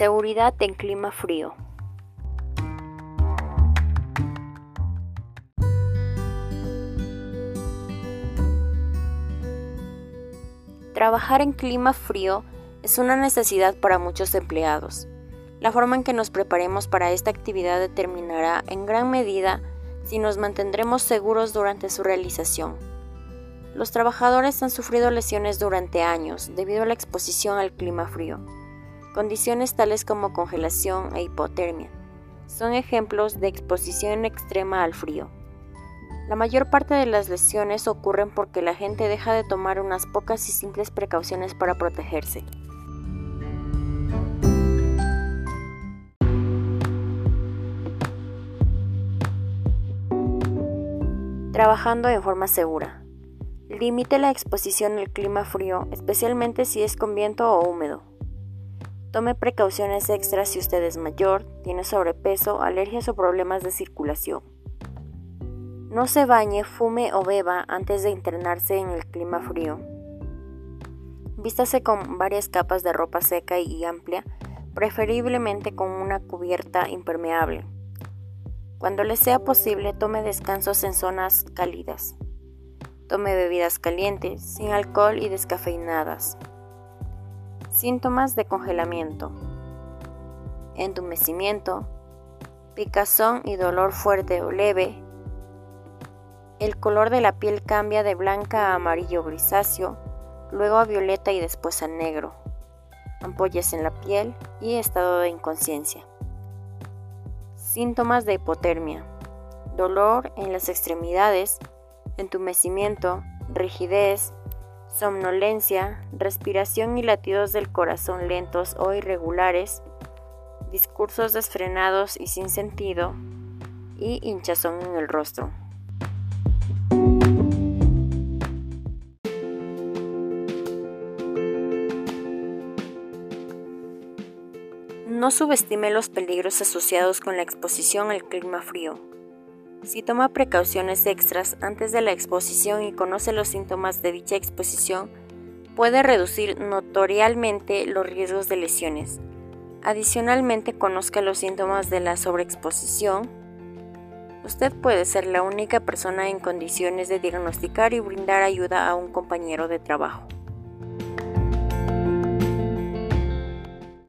Seguridad en clima frío. Trabajar en clima frío es una necesidad para muchos empleados. La forma en que nos preparemos para esta actividad determinará en gran medida si nos mantendremos seguros durante su realización. Los trabajadores han sufrido lesiones durante años debido a la exposición al clima frío. Condiciones tales como congelación e hipotermia son ejemplos de exposición extrema al frío. La mayor parte de las lesiones ocurren porque la gente deja de tomar unas pocas y simples precauciones para protegerse. Trabajando en forma segura. Limite la exposición al clima frío, especialmente si es con viento o húmedo. Tome precauciones extras si usted es mayor, tiene sobrepeso, alergias o problemas de circulación. No se bañe, fume o beba antes de internarse en el clima frío. Vístase con varias capas de ropa seca y amplia, preferiblemente con una cubierta impermeable. Cuando le sea posible, tome descansos en zonas cálidas. Tome bebidas calientes, sin alcohol y descafeinadas. Síntomas de congelamiento. Entumecimiento, picazón y dolor fuerte o leve. El color de la piel cambia de blanca a amarillo grisáceo, luego a violeta y después a negro. Ampollas en la piel y estado de inconsciencia. Síntomas de hipotermia. Dolor en las extremidades, entumecimiento, rigidez, somnolencia, respiración y latidos del corazón lentos o irregulares, discursos desfrenados y sin sentido, y hinchazón en el rostro. No subestime los peligros asociados con la exposición al clima frío. Si toma precauciones extras antes de la exposición y conoce los síntomas de dicha exposición, puede reducir notoriamente los riesgos de lesiones. Adicionalmente, conozca los síntomas de la sobreexposición. Usted puede ser la única persona en condiciones de diagnosticar y brindar ayuda a un compañero de trabajo.